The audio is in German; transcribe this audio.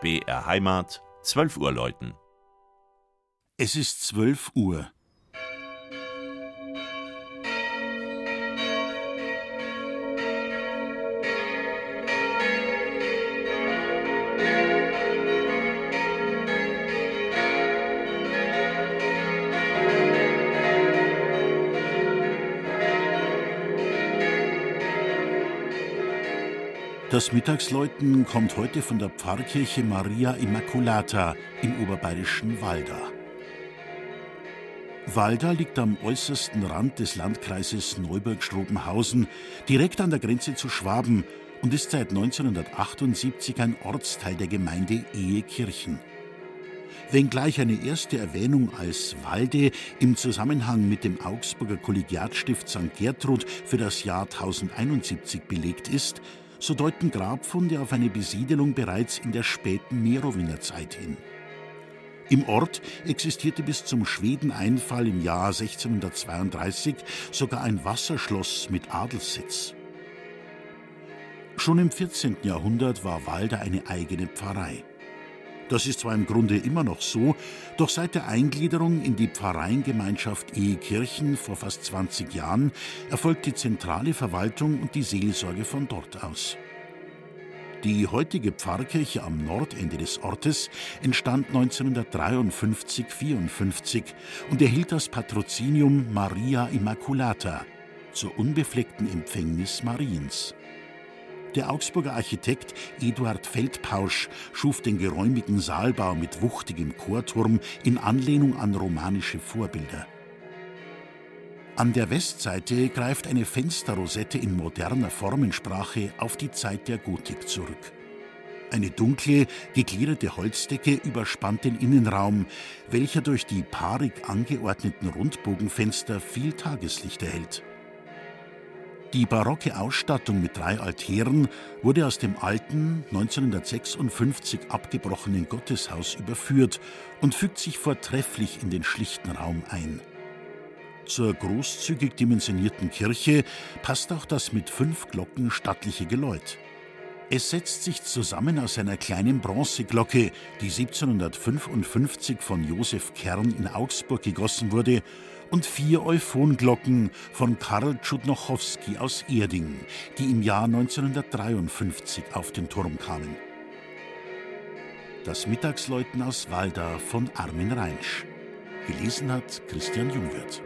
BR Heimat, 12 Uhr läuten. Es ist 12 Uhr. Das Mittagsläuten kommt heute von der Pfarrkirche Maria Immaculata im oberbayerischen Walda. Walda liegt am äußersten Rand des Landkreises Neuburg-Strobenhausen, direkt an der Grenze zu Schwaben und ist seit 1978 ein Ortsteil der Gemeinde Ehekirchen. Wenngleich eine erste Erwähnung als Walde im Zusammenhang mit dem Augsburger Kollegiatstift St. Gertrud für das Jahr 1071 belegt ist, so deuten Grabfunde auf eine Besiedelung bereits in der späten Merowingerzeit hin. Im Ort existierte bis zum Schwedeneinfall im Jahr 1632 sogar ein Wasserschloss mit Adelssitz. Schon im 14. Jahrhundert war Walda eine eigene Pfarrei. Das ist zwar im Grunde immer noch so, doch seit der Eingliederung in die Pfarreiengemeinschaft Ehekirchen vor fast 20 Jahren erfolgt die zentrale Verwaltung und die Seelsorge von dort aus. Die heutige Pfarrkirche am Nordende des Ortes entstand 1953-54 und erhielt das Patrozinium Maria Immaculata zur unbefleckten Empfängnis Mariens. Der Augsburger Architekt Eduard Feldpausch schuf den geräumigen Saalbau mit wuchtigem Chorturm in Anlehnung an romanische Vorbilder. An der Westseite greift eine Fensterrosette in moderner Formensprache auf die Zeit der Gotik zurück. Eine dunkle, gegliederte Holzdecke überspannt den Innenraum, welcher durch die paarig angeordneten Rundbogenfenster viel Tageslicht erhält. Die barocke Ausstattung mit drei Altären wurde aus dem alten, 1956 abgebrochenen Gotteshaus überführt und fügt sich vortrefflich in den schlichten Raum ein. Zur großzügig dimensionierten Kirche passt auch das mit fünf Glocken stattliche Geläut. Es setzt sich zusammen aus einer kleinen Bronzeglocke, die 1755 von Josef Kern in Augsburg gegossen wurde, und vier Euphonglocken von Karl Tschudnochowski aus Erding, die im Jahr 1953 auf den Turm kamen. Das Mittagsläuten aus Walda von Armin Reinsch. Gelesen hat Christian Jungwirth.